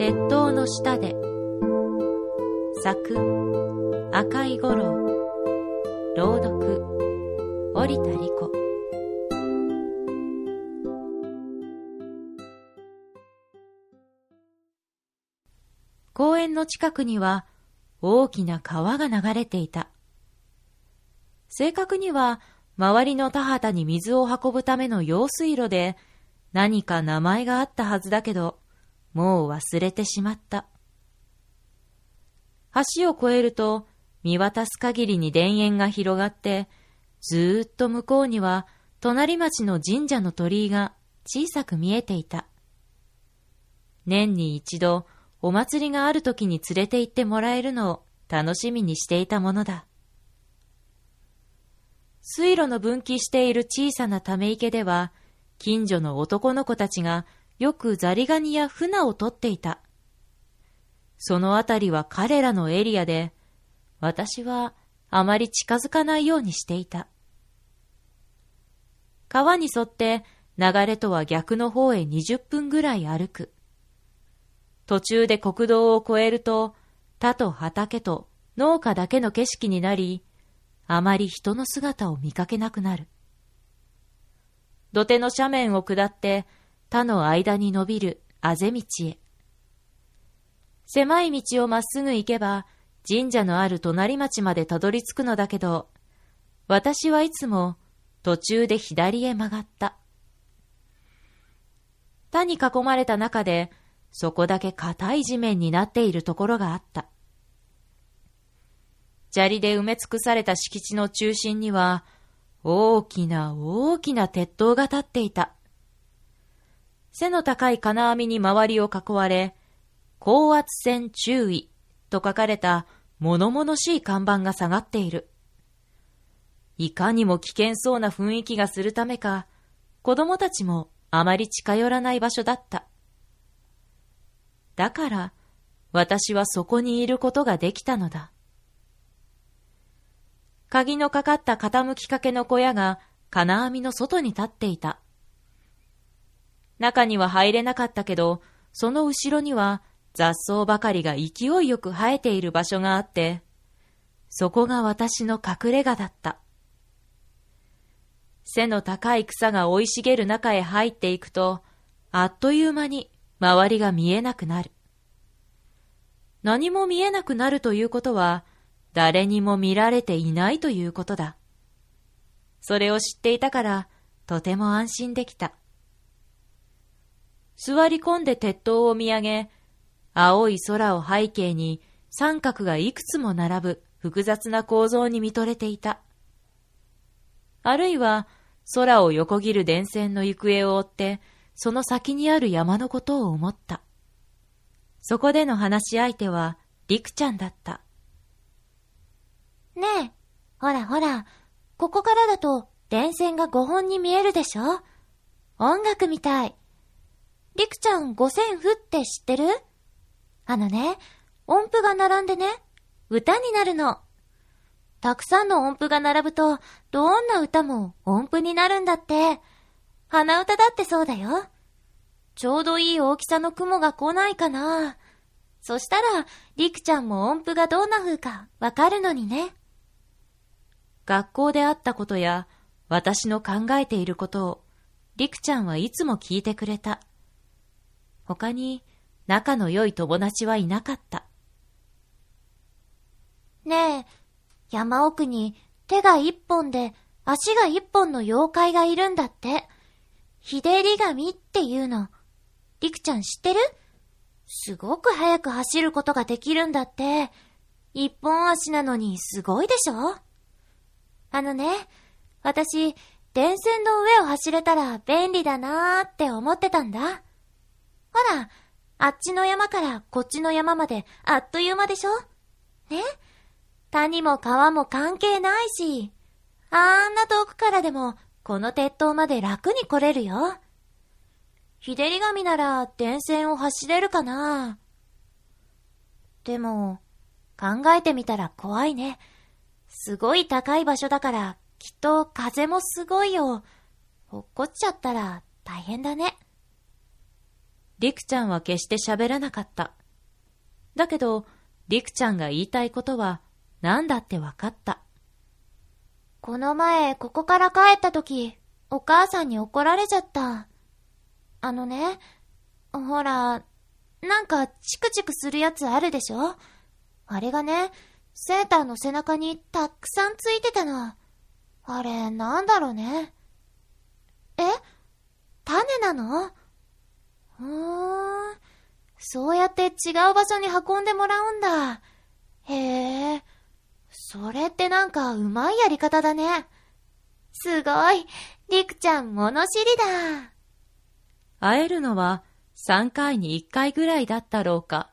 鉄塔の下で。作赤い五郎。朗読。織田理子公園の近くには大きな川が流れていた。正確には周りの田畑に水を運ぶための用水路で何か名前があったはずだけど、もう忘れてしまった。橋を越えると見渡す限りに田園が広がって、ずーっと向こうには隣町の神社の鳥居が小さく見えていた。年に一度お祭りがある時に連れて行ってもらえるのを楽しみにしていたものだ。水路の分岐している小さなため池では、近所の男の子たちがよくザリガニや船を取っていた。そのあたりは彼らのエリアで、私はあまり近づかないようにしていた。川に沿って流れとは逆の方へ20分ぐらい歩く。途中で国道を越えると、田と畑と農家だけの景色になり、あまり人の姿を見かけなくなる。土手の斜面を下って田の間に伸びるあぜ道へ。狭い道をまっすぐ行けば神社のある隣町までたどり着くのだけど、私はいつも途中で左へ曲がった。田に囲まれた中でそこだけ硬い地面になっているところがあった。砂利で埋め尽くされた敷地の中心には、大きな大きな鉄塔が立っていた。背の高い金網に周りを囲われ、高圧線注意と書かれた物々しい看板が下がっている。いかにも危険そうな雰囲気がするためか、子供たちもあまり近寄らない場所だった。だから、私はそこにいることができたのだ。鍵のかかった傾きかけの小屋が金網の外に立っていた。中には入れなかったけど、その後ろには雑草ばかりが勢いよく生えている場所があって、そこが私の隠れ家だった。背の高い草が生い茂る中へ入っていくと、あっという間に周りが見えなくなる。何も見えなくなるということは、誰にも見られていないということだ。それを知っていたから、とても安心できた。座り込んで鉄塔を見上げ、青い空を背景に三角がいくつも並ぶ複雑な構造に見とれていた。あるいは、空を横切る電線の行方を追って、その先にある山のことを思った。そこでの話し相手は、りくちゃんだった。ねえ、ほらほら、ここからだと電線が5本に見えるでしょ？音楽みたい。りくちゃん五線譜って知ってる？あのね、音符が並んでね、歌になるの。たくさんの音符が並ぶと、どんな歌も音符になるんだって。鼻歌だってそうだよ。ちょうどいい大きさの雲が来ないかな。そしたら、りくちゃんも音符がどんな風かわかるのにね。学校であったことや、私の考えていることを、りくちゃんはいつも聞いてくれた。他に、仲の良い友達はいなかった。ねえ、山奥に手が一本で足が一本の妖怪がいるんだって。ひでり神っていうの。りくちゃん知ってる？すごく速く走ることができるんだって。一本足なのにすごいでしょ？あのね、私、電線の上を走れたら便利だなーって思ってたんだ。ほら、あっちの山からこっちの山まであっという間でしょ？ね？谷も川も関係ないし、あんな遠くからでもこの鉄塔まで楽に来れるよ。日照り紙なら電線を走れるかな？でも、考えてみたら怖いね。すごい高い場所だから、きっと風もすごいよ。落っこっちゃったら大変だね。りくちゃんは決して喋らなかった。だけど、りくちゃんが言いたいことは何だってわかった。この前、ここから帰った時、お母さんに怒られちゃった。あのね、ほら、なんかチクチクするやつあるでしょ？あれがね、セーターの背中にたくさんついてたの。あれ、なんだろうね。え？種なの？そうやって違う場所に運んでもらうんだ。へえ。それってなんかうまいやり方だね。すごい。りくちゃん物知りだ。会えるのは3回に1回ぐらいだったろうか。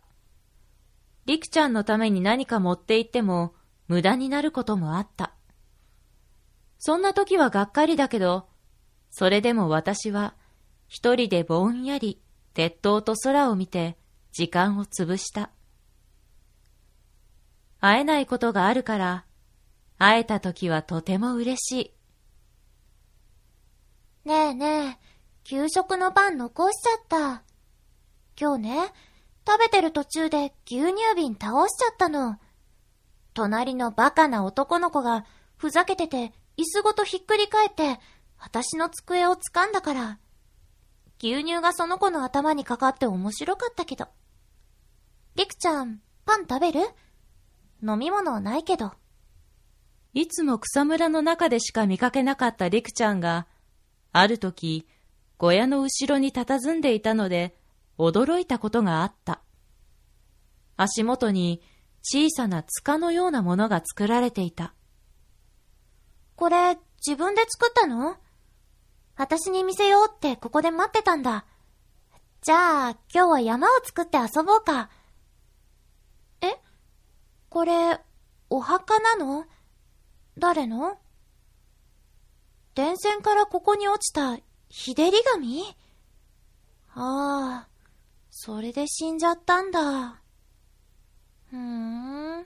りくちゃんのために何か持って行っても無駄になることもあった。そんな時はがっかりだけど、それでも私は一人でぼんやり鉄塔と空を見て時間を潰した。会えないことがあるから、会えた時はとても嬉しい。ねえねえ、給食のパン残しちゃった。今日ね、食べてる途中で牛乳瓶倒しちゃったの。隣のバカな男の子がふざけてて椅子ごとひっくり返って私の机を掴んだから。牛乳がその子の頭にかかって面白かったけど。りくちゃん、パン食べる？飲み物ないけど。いつも草むらの中でしか見かけなかったりくちゃんが、ある時、小屋の後ろに佇んでいたので、驚いたことがあった。足元に小さな塚のようなものが作られていた。これ、自分で作ったの？私に見せようってここで待ってたんだ。じゃあ、今日は山を作って遊ぼうか。え？これ、お墓なの？誰の？電線からここに落ちた日照り紙ああ、それで死んじゃったんだ。ふーん。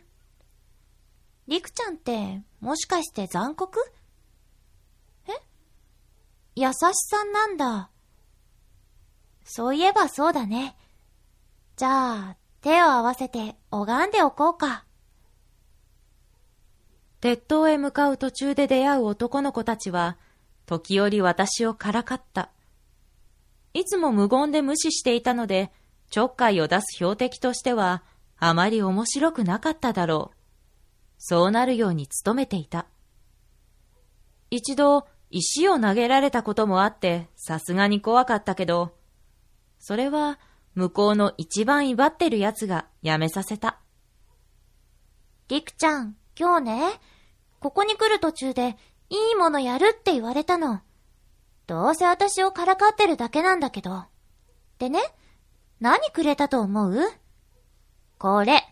りくちゃんって、もしかして残酷？優しさんなんだ。そういえばそうだね。じゃあ、手を合わせて拝んでおこうか。鉄塔へ向かう途中で出会う男の子たちは、時折私をからかった。いつも無言で無視していたので、ちょっかいを出す標的としては、あまり面白くなかっただろう。そうなるように努めていた。一度、石を投げられたこともあって、さすがに怖かったけど、それは、向こうの一番威張ってる奴がやめさせた。りくちゃん、今日ね、ここに来る途中で、いいものやるって言われたの。どうせ私をからかってるだけなんだけど。でね、何くれたと思う？これ、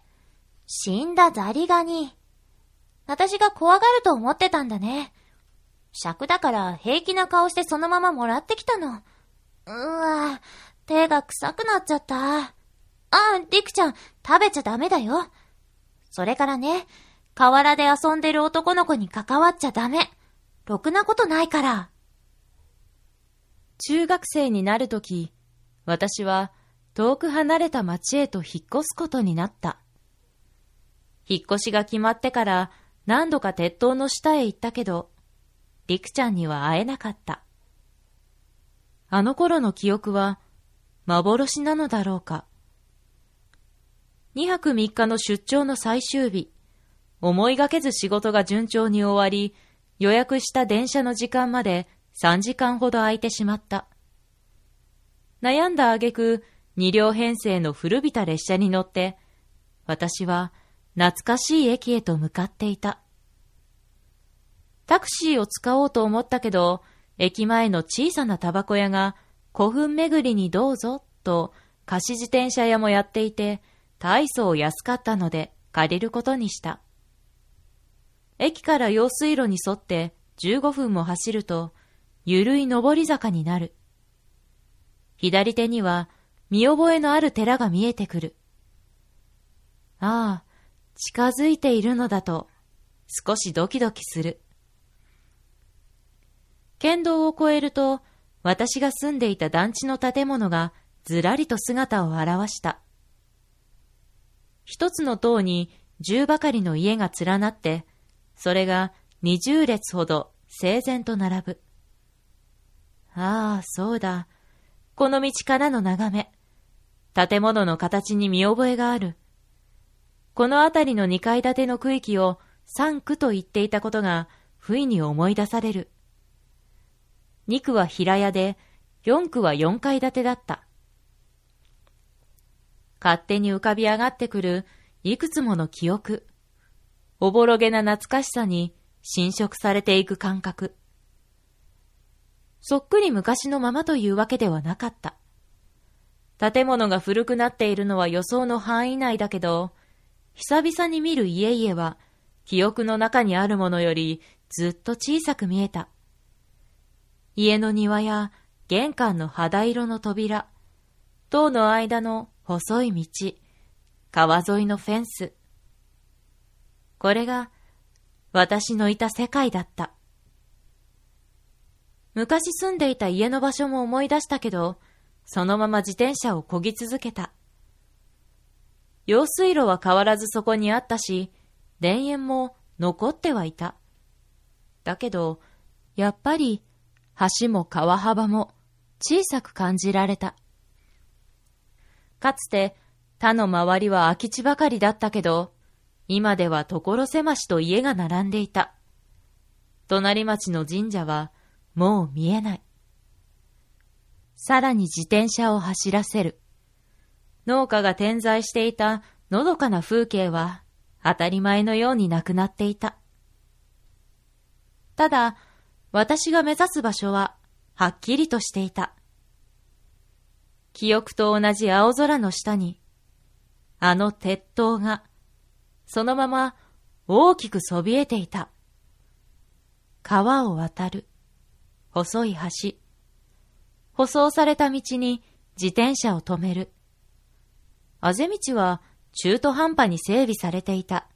死んだザリガニ。私が怖がると思ってたんだね。尺だから平気な顔してそのままもらってきたの。うわ手が臭くなっちゃった。あ、りくちゃん、食べちゃダメだよ。それからね、河原で遊んでる男の子に関わっちゃダメ。ろくなことないから。中学生になるとき、私は遠く離れた町へと引っ越すことになった。引っ越しが決まってから何度か鉄塔の下へ行ったけど、りくちゃんには会えなかった。あの頃の記憶は幻なのだろうか。2泊3日の出張の最終日、思いがけず仕事が順調に終わり、予約した電車の時間まで3時間ほど空いてしまった。悩んだ挙句、二両編成の古びた列車に乗って、私は懐かしい駅へと向かっていた。タクシーを使おうと思ったけど、駅前の小さなタバコ屋が古墳巡りにどうぞと貸し自転車屋もやっていて、大層安かったので借りることにした。駅から用水路に沿って15分も走ると、ゆるい上り坂になる。左手には見覚えのある寺が見えてくる。ああ、近づいているのだと、少しドキドキする。県道を越えると、私が住んでいた団地の建物がずらりと姿を現した。一つの塔に十ばかりの家が連なって、それが二十列ほど整然と並ぶ。ああ、そうだ。この道からの眺め。建物の形に見覚えがある。この辺りの二階建ての区域を三区と言っていたことが不意に思い出される。二区は平屋で、四区は四階建てだった。勝手に浮かび上がってくるいくつもの記憶。おぼろげな懐かしさに侵食されていく感覚。そっくり昔のままというわけではなかった。建物が古くなっているのは予想の範囲内だけど、久々に見る家々は、記憶の中にあるものよりずっと小さく見えた。家の庭や玄関の肌色の扉、塔の間の細い道、川沿いのフェンス。これが私のいた世界だった。昔住んでいた家の場所も思い出したけど、そのまま自転車を漕ぎ続けた。用水路は変わらずそこにあったし、田園も残ってはいた。だけど、やっぱり橋も川幅も小さく感じられた。かつて他の周りは空き地ばかりだったけど、今では所狭しと家が並んでいた。隣町の神社はもう見えない。さらに自転車を走らせる。農家が点在していたのどかな風景は当たり前のようになくなっていた。ただ、私が目指す場所ははっきりとしていた。記憶と同じ青空の下に、あの鉄塔が、そのまま大きくそびえていた。川を渡る、細い橋、舗装された道に自転車を止める。あぜ道は中途半端に整備されていた。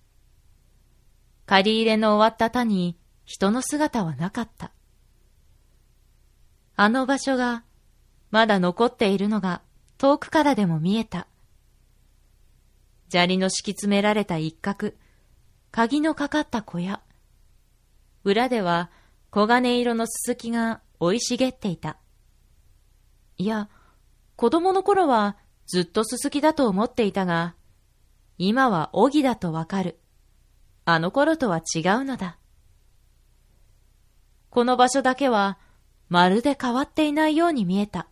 借り入れの終わった田に人の姿はなかった。あの場所がまだ残っているのが遠くからでも見えた。砂利の敷き詰められた一角、鍵のかかった小屋。裏では黄金色のすすきが生い茂っていた。いや、子供の頃はずっとすすきだと思っていたが、今はおぎだとわかる。あの頃とは違うのだ。この場所だけは、まるで変わっていないように見えた。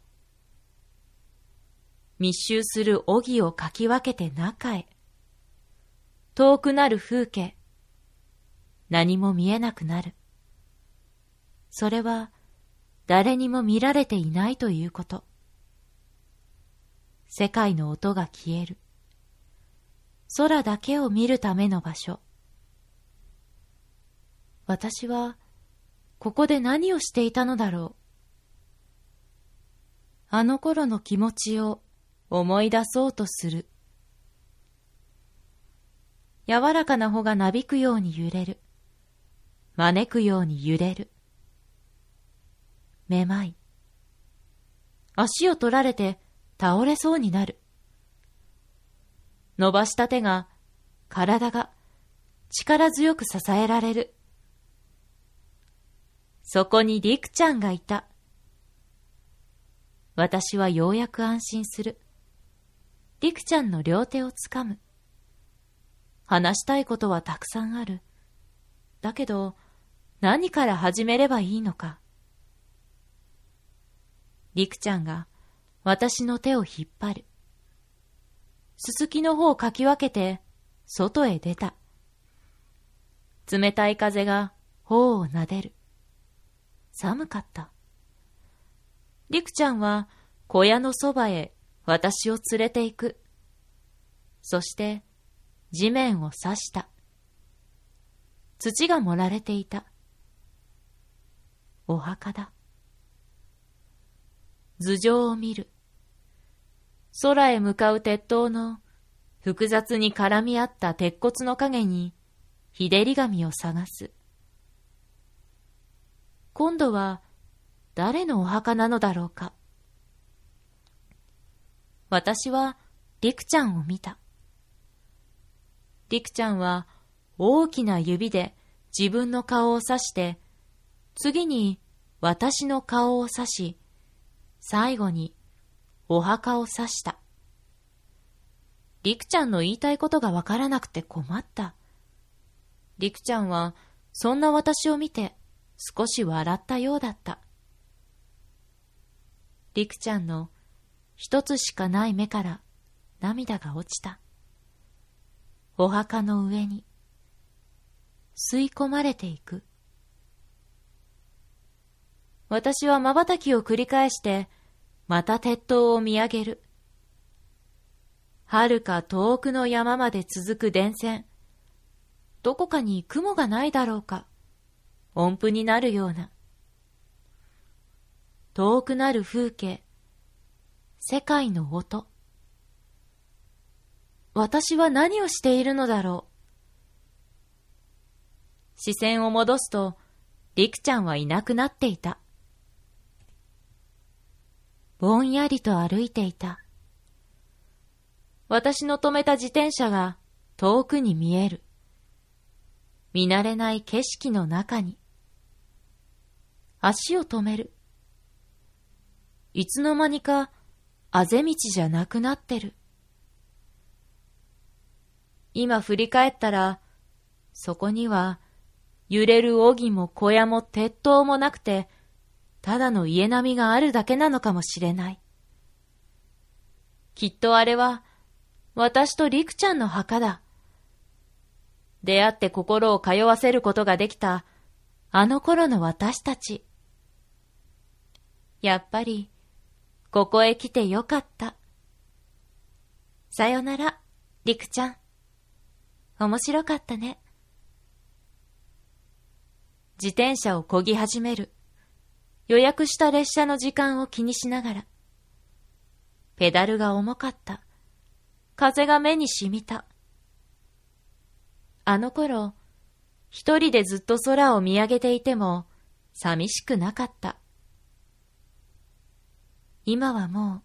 密集するおぎをかき分けて中へ。遠くなる風景。何も見えなくなる。それは、誰にも見られていないということ。世界の音が消える。空だけを見るための場所。私は、ここで何をしていたのだろう。あの頃の気持ちを思い出そうとする。柔らかな穂がなびくように揺れる。招くように揺れる。めまい。足を取られて倒れそうになる。伸ばした手が、体が力強く支えられる。そこにりくちゃんがいた。私はようやく安心する。りくちゃんの両手をつかむ。話したいことはたくさんある。だけど、何から始めればいいのか。りくちゃんが私の手を引っ張る。すすきの方をかき分けて、外へ出た。冷たい風が頬をなでる。寒かった。りくちゃんは小屋のそばへ私を連れて行く。そして地面を刺した。土が盛られていた。お墓だ。頭上を見る。空へ向かう鉄塔の複雑に絡み合った鉄骨の影に日照り紙を探す。今度は誰のお墓なのだろうか。私は、りくちゃんを見た。りくちゃんは、大きな指で自分の顔を指して、次に私の顔を指し、最後にお墓を指した。りくちゃんの言いたいことがわからなくて困った。りくちゃんはそんな私を見て少し笑ったようだった。りくちゃんの一つしかない目から涙が落ちた。お墓の上に吸い込まれていく。私は瞬きを繰り返して、また鉄塔を見上げる。遥か遠くの山まで続く電線。どこかに雲がないだろうか。音符になるような。遠くなる風景。世界の音。私は何をしているのだろう。視線を戻すと、りくちゃんはいなくなっていた。ぼんやりと歩いていた。私の止めた自転車が遠くに見える。見慣れない景色の中に。足を止める。いつの間にか、あぜ道じゃなくなってる。今振り返ったら、そこには、揺れる荻も小屋も鉄塔もなくて、ただの家並みがあるだけなのかもしれない。きっとあれは、私とりくちゃんの墓だ。出会って心を通わせることができた、あの頃の私たち。やっぱり、ここへ来てよかった。さよなら、りくちゃん。面白かったね。自転車を漕ぎ始める。予約した列車の時間を気にしながら。ペダルが重かった。風が目に染みた。あの頃、一人でずっと空を見上げていても、寂しくなかった。今はもう、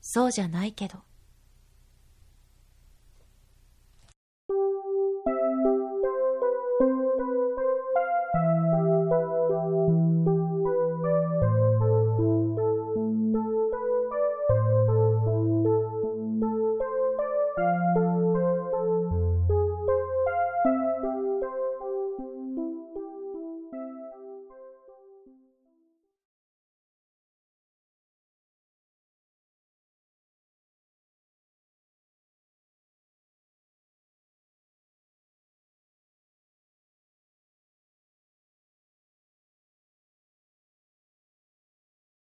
そうじゃないけど。